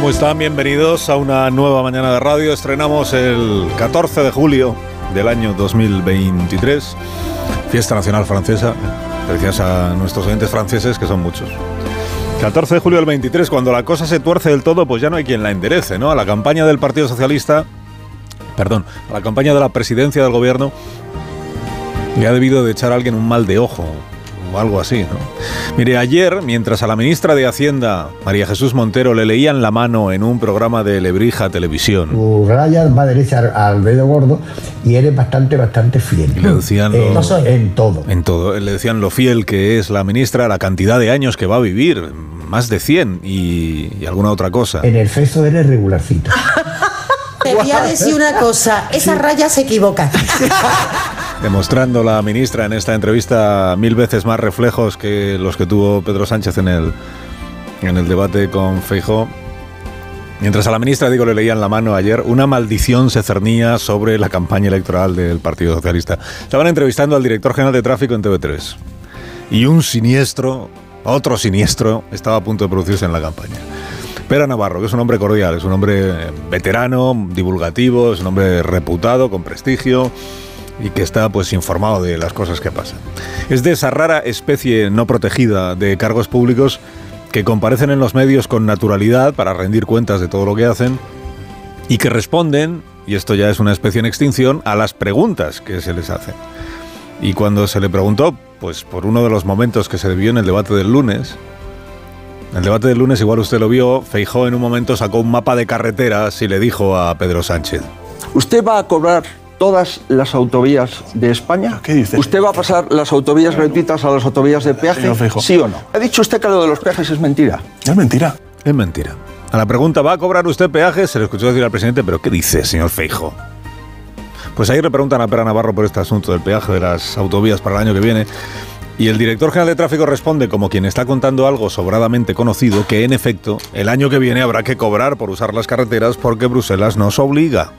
¿Cómo están? Bienvenidos a una nueva mañana de radio. Estrenamos el 14 de julio del año 2023, Fiesta Nacional Francesa. Gracias a nuestros oyentes franceses, que son muchos. 14 de julio del 23, cuando la cosa se tuerce del todo, pues ya no hay quien la enderece, ¿no? A la campaña del Partido Socialista, perdón, a la campaña de la presidencia del gobierno, le ha debido de echar a alguien un mal de ojo, o algo así, ¿no? Mire, ayer, mientras a la ministra de Hacienda, María Jesús Montero, le leían la mano en un programa de Lebrija Televisión, Tu raya va derecha al, al dedo gordo y eres bastante, bastante fiel. y le decían Eh, lo- en todo. en todo, le decían lo fiel que es la ministra, la cantidad de años que va a vivir, más de 100 y, y alguna otra cosa. En el sexo eres regularcito. Te voy a decir una cosa, esa raya se equivoca. demostrando la ministra en esta entrevista mil veces más reflejos que los que tuvo Pedro Sánchez en el, en el debate con Feijó. Mientras a la ministra, digo, le leían la mano ayer, una maldición se cernía sobre la campaña electoral del Partido Socialista. Estaban entrevistando al director general de tráfico en TV3. Y un siniestro, otro siniestro, estaba a punto de producirse en la campaña. Pera Navarro, que es un hombre cordial, es un hombre veterano, divulgativo, es un hombre reputado, con prestigio y que está pues informado de las cosas que pasan. Es de esa rara especie no protegida de cargos públicos que comparecen en los medios con naturalidad para rendir cuentas de todo lo que hacen y que responden, y esto ya es una especie en extinción, a las preguntas que se les hacen. Y cuando se le preguntó, pues por uno de los momentos que se debió en el debate del lunes, el debate del lunes, igual usted lo vio, Feijó en un momento sacó un mapa de carreteras y le dijo a Pedro Sánchez, ¿Usted va a cobrar todas las autovías de España? ¿Qué dice? ¿Usted va a pasar las autovías gratuitas a las autovías de peaje? ¿Sí o no? ¿Ha dicho usted que lo de los peajes es mentira? Es mentira. Es mentira. A la pregunta, ¿va a cobrar usted peajes? Se le escuchó decir al presidente, ¿pero qué dice, señor Feijo? Pues ahí le preguntan a Pera Navarro por este asunto del peaje de las autovías para el año que viene. Y el director general de tráfico responde, como quien está contando algo sobradamente conocido, que en efecto, el año que viene habrá que cobrar por usar las carreteras porque Bruselas nos obliga.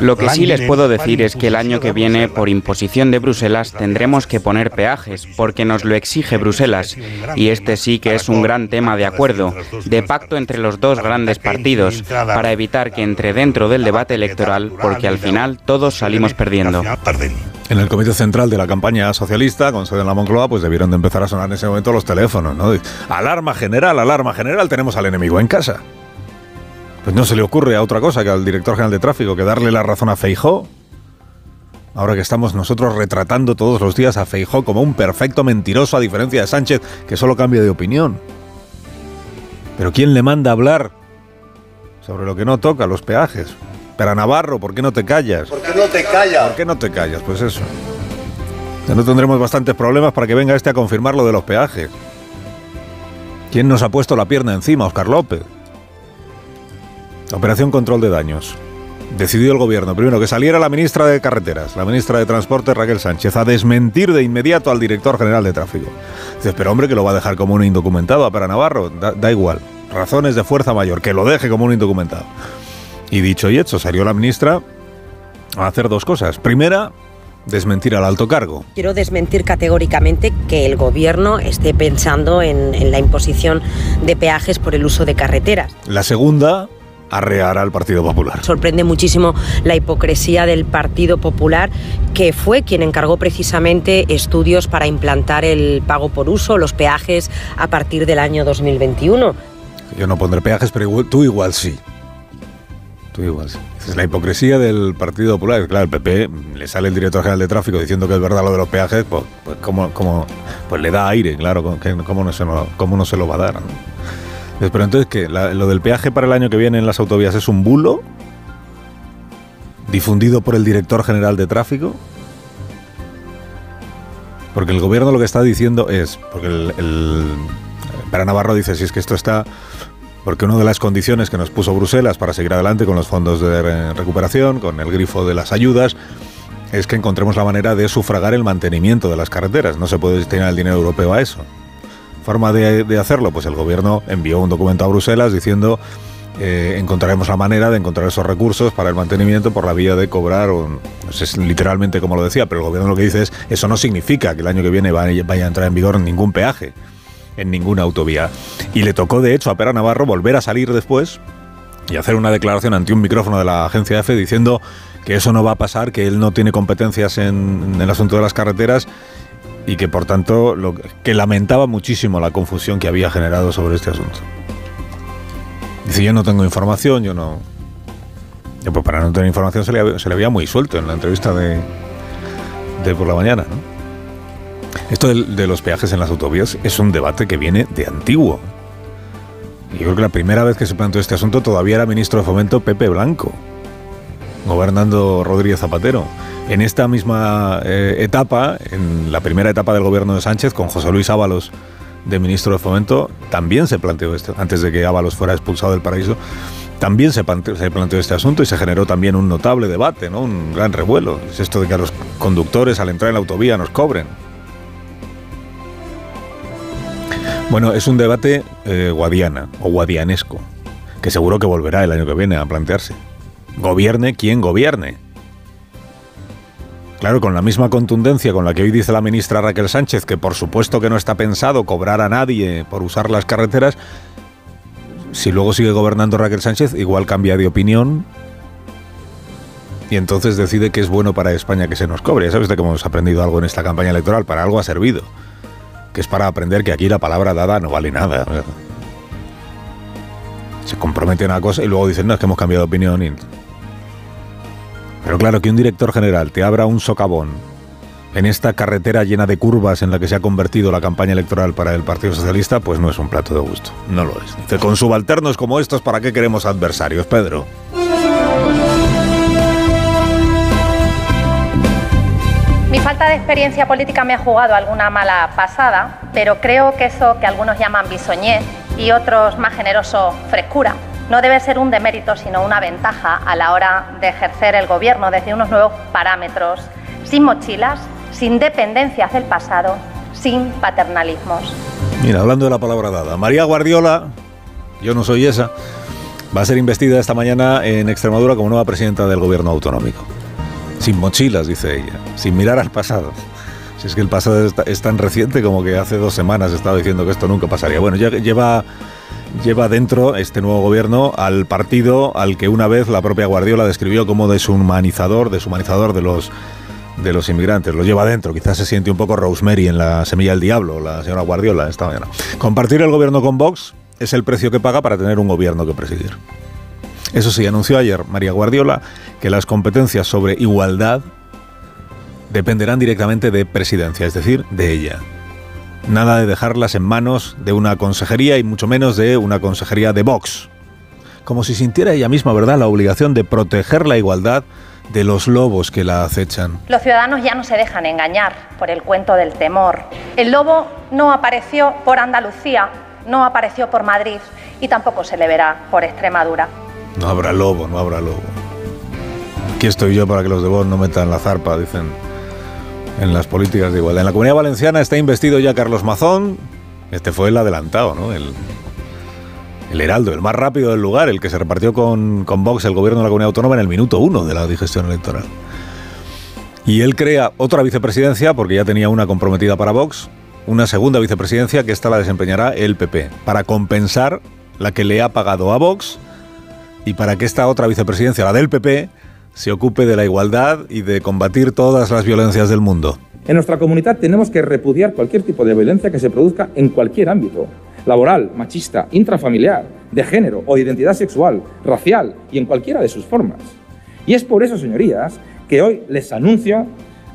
Lo que sí les puedo decir es que el año que viene, por imposición de Bruselas, tendremos que poner peajes, porque nos lo exige Bruselas. Y este sí que es un gran tema de acuerdo, de pacto entre los dos grandes partidos, para evitar que entre dentro del debate electoral, porque al final todos salimos perdiendo. En el comité central de la campaña socialista, con sede en la Moncloa, pues debieron de empezar a sonar en ese momento los teléfonos, ¿no? Alarma general, alarma general, tenemos al enemigo en casa. Pues no se le ocurre a otra cosa que al director general de tráfico que darle la razón a Feijó. Ahora que estamos nosotros retratando todos los días a Feijó como un perfecto mentiroso, a diferencia de Sánchez, que solo cambia de opinión. Pero ¿quién le manda a hablar sobre lo que no toca, los peajes? Para Navarro, ¿por qué no te callas? ¿Por qué no te callas? ¿Por qué no te callas? Pues eso. Ya no tendremos bastantes problemas para que venga este a confirmar lo de los peajes. ¿Quién nos ha puesto la pierna encima? Oscar López. Operación Control de Daños. Decidió el gobierno, primero, que saliera la ministra de Carreteras, la ministra de Transporte Raquel Sánchez, a desmentir de inmediato al director general de tráfico. Dices, pero hombre, que lo va a dejar como un indocumentado a Para Navarro. Da, da igual. Razones de fuerza mayor, que lo deje como un indocumentado. Y dicho y hecho, salió la ministra a hacer dos cosas. Primera, desmentir al alto cargo. Quiero desmentir categóricamente que el gobierno esté pensando en, en la imposición de peajes por el uso de carreteras. La segunda, arrear al Partido Popular. Sorprende muchísimo la hipocresía del Partido Popular, que fue quien encargó precisamente estudios para implantar el pago por uso, los peajes, a partir del año 2021. Yo no pondré peajes, pero tú igual sí. Tú igual. Es la hipocresía del Partido Popular. Claro, el PP le sale el director general de tráfico diciendo que es verdad lo de los peajes, pues, pues, ¿cómo, cómo- pues le da aire, claro, ¿cómo, no, se lo, cómo no se lo va a dar? no? Pero entonces, ¿qué? ¿Lo del peaje para el año que viene en las autovías es un bulo? ¿Difundido por el director general de tráfico? Porque el gobierno lo que está diciendo es, porque el, el- para Navarro dice, si es que esto está porque una de las condiciones que nos puso Bruselas para seguir adelante con los fondos de recuperación, con el grifo de las ayudas, es que encontremos la manera de sufragar el mantenimiento de las carreteras. No se puede destinar el dinero europeo a eso. ¿Forma de, hacerlo? Pues el gobierno envió un documento a Bruselas diciendo eh, encontraremos la manera de encontrar esos recursos para el mantenimiento por la vía de cobrar, sé literalmente como lo decía, pero el gobierno lo que dice es eso no significa que el año que viene vaya, vaya a entrar en vigor ningún peaje en ninguna autovía. Y le tocó, de hecho, a Pera Navarro volver a salir después y hacer una declaración ante un micrófono de la agencia EFE diciendo que eso no va a pasar, que él no tiene competencias en, el asunto de las carreteras y que por tanto que lamentaba muchísimo la confusión que había generado sobre este asunto. Dice, yo no tengo información, yo no... pues para no tener información se le, se le había muy suelto en la entrevista de, de por la mañana, ¿no? Esto de, los peajes en las autovías es un debate que viene de antiguo. Yo creo que la primera vez que se planteó este asunto todavía era ministro de Fomento Pepe Blanco, gobernando Rodríguez Zapatero. En esta misma eh, etapa, en la primera etapa del gobierno de Sánchez, con José Luis Ábalos de ministro de Fomento, también se planteó esto, antes de que Ábalos fuera expulsado del paraíso, también se planteó, se este asunto y se generó también un notable debate, ¿no? un gran revuelo. Es esto de que a los conductores al entrar en la autovía nos cobren. Bueno, es un debate eh, guadiana o guadianesco, que seguro que volverá el año que viene a plantearse. Gobierne quien gobierne. Claro, con la misma contundencia con la que hoy dice la ministra Raquel Sánchez, que por supuesto que no está pensado cobrar a nadie por usar las carreteras, si luego sigue gobernando Raquel Sánchez, igual cambia de opinión y entonces decide que es bueno para España que se nos cobre. Ya sabes de que hemos aprendido algo en esta campaña electoral, para algo ha servido que es para aprender que aquí la palabra dada no vale nada. Se comprometen a una cosa y luego dicen, no, es que hemos cambiado de opinión. Pero claro, que un director general te abra un socavón en esta carretera llena de curvas en la que se ha convertido la campaña electoral para el Partido Socialista, pues no es un plato de gusto. No lo es. Dice, con subalternos como estos, ¿para qué queremos adversarios, Pedro? Mi falta de experiencia política me ha jugado alguna mala pasada, pero creo que eso que algunos llaman bisoñez y otros más generoso frescura no debe ser un demérito, sino una ventaja a la hora de ejercer el gobierno desde unos nuevos parámetros, sin mochilas, sin dependencias del pasado, sin paternalismos. Mira, hablando de la palabra dada, María Guardiola, yo no soy esa, va a ser investida esta mañana en Extremadura como nueva presidenta del gobierno autonómico. Sin mochilas, dice ella, sin mirar al pasado. Si es que el pasado es tan reciente como que hace dos semanas estaba diciendo que esto nunca pasaría. Bueno, ya lleva, lleva dentro este nuevo gobierno al partido al que una vez la propia Guardiola describió como deshumanizador, deshumanizador de los de los inmigrantes. Lo lleva dentro. Quizás se siente un poco Rosemary en la semilla del diablo, la señora Guardiola, esta mañana. Compartir el gobierno con Vox es el precio que paga para tener un gobierno que presidir. Eso sí, anunció ayer María Guardiola que las competencias sobre igualdad dependerán directamente de presidencia, es decir, de ella. Nada de dejarlas en manos de una consejería y mucho menos de una consejería de Vox. Como si sintiera ella misma, ¿verdad?, la obligación de proteger la igualdad de los lobos que la acechan. Los ciudadanos ya no se dejan engañar por el cuento del temor. El lobo no apareció por Andalucía, no apareció por Madrid y tampoco se le verá por Extremadura. No habrá lobo, no habrá lobo. Aquí estoy yo para que los de Vox no metan la zarpa, dicen en las políticas de igualdad. En la Comunidad Valenciana está investido ya Carlos Mazón. Este fue el adelantado, ¿no? El, el heraldo, el más rápido del lugar, el que se repartió con, con Vox el gobierno de la Comunidad Autónoma en el minuto uno de la digestión electoral. Y él crea otra vicepresidencia, porque ya tenía una comprometida para Vox, una segunda vicepresidencia que esta la desempeñará el PP, para compensar la que le ha pagado a Vox y para que esta otra vicepresidencia, la del PP, se ocupe de la igualdad y de combatir todas las violencias del mundo. En nuestra comunidad tenemos que repudiar cualquier tipo de violencia que se produzca en cualquier ámbito, laboral, machista, intrafamiliar, de género o de identidad sexual, racial y en cualquiera de sus formas. Y es por eso, señorías, que hoy les anuncio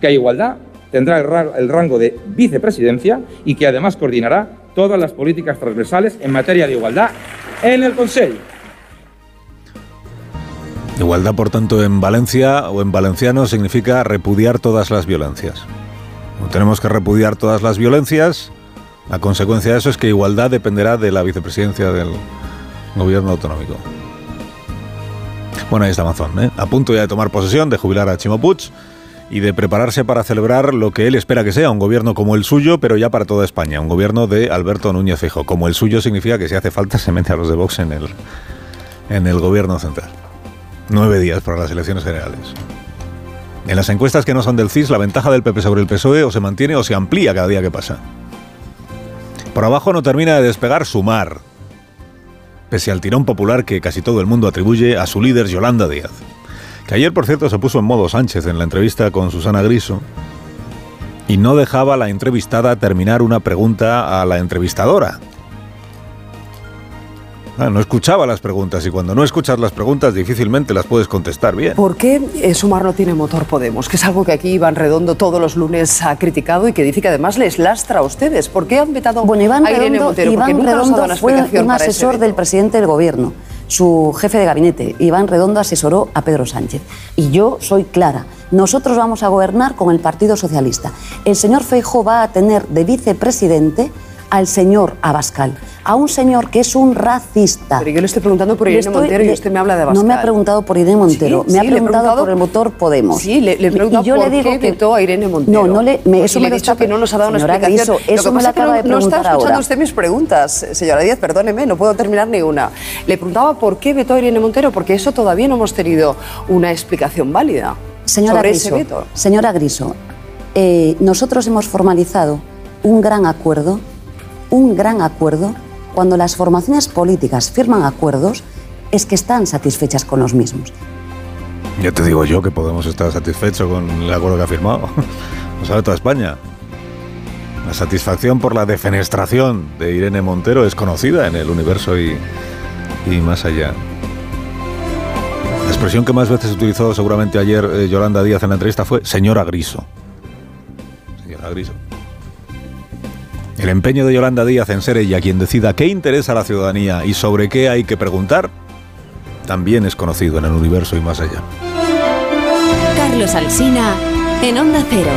que a igualdad tendrá el rango de vicepresidencia y que además coordinará todas las políticas transversales en materia de igualdad en el Consejo. Igualdad, por tanto, en Valencia o en valenciano significa repudiar todas las violencias. tenemos que repudiar todas las violencias, la consecuencia de eso es que igualdad dependerá de la vicepresidencia del, gobierno autonómico. Bueno, ahí está Amazon, ¿eh? a punto ya de tomar posesión, de jubilar a Chimo Puig y de prepararse para celebrar lo que él espera que sea, un gobierno como el suyo, pero ya para toda España, un gobierno de Alberto Núñez Fijo. Como el suyo significa que si hace falta se mete a los de Vox en el, en el gobierno central. Nueve días para las elecciones generales. En las encuestas que no son del CIS, la ventaja del PP sobre el PSOE o se mantiene o se amplía cada día que pasa. Por abajo no termina de despegar Sumar, pese al tirón popular que casi todo el mundo atribuye a su líder Yolanda Díaz. Que ayer, por cierto, se puso en modo Sánchez en la entrevista con Susana Griso y no dejaba la entrevistada terminar una pregunta a la entrevistadora. Ah, no escuchaba las preguntas y cuando no escuchas las preguntas difícilmente las puedes contestar bien. ¿Por qué eh, Sumar no tiene motor Podemos? Que es algo que aquí Iván Redondo todos los lunes ha criticado y que dice que además les lastra a ustedes. ¿Por qué han vetado bueno, Iván a Irene Redondo? Iván nunca Redondo una fue un asesor del presidente del gobierno. Su jefe de gabinete, Iván Redondo, asesoró a Pedro Sánchez. Y yo soy clara. Nosotros vamos a gobernar con el Partido Socialista. El señor Feijóo va a tener de vicepresidente al señor Abascal, a un señor que es un racista. Pero yo le estoy preguntando por Le Irene estoy- Montero y le- usted me habla de No me ha Abascal. preguntado por Irene Montero, Sí, me ha sí, le he preguntado, preguntado- por el motor Podemos. Sí, le, le he preguntado y yo por le digo qué que vetó a Irene Montero. No, no le, me, eso le me he lo dicho está- que no nos ha dado una explicación. Eso me lo acaba no, de no está preguntar escuchando ahora. usted mis preguntas, señora Díaz, perdóneme, no puedo terminar ni una. Le preguntaba por qué vetó a Irene Montero, porque eso todavía no hemos tenido una explicación válida Señora sobre Griso, ese veto. señora Griso, eh, nosotros hemos formalizado un gran acuerdo, un gran acuerdo, cuando las formaciones políticas firman acuerdos, es que están satisfechas con los mismos. Ya te digo yo que podemos estar satisfechos con el acuerdo que ha firmado. Lo sabe toda España. La satisfacción por la defenestración de Irene Montero es conocida en el universo y, más allá. La expresión que más veces utilizó seguramente ayer eh, Yolanda Díaz en la entrevista fue señora Griso. Señora Griso. El empeño de Yolanda Díaz en ser ella quien decida qué interesa a la ciudadanía y sobre qué hay que preguntar también es conocido en el universo y más allá. Carlos Alsina en Onda Cero.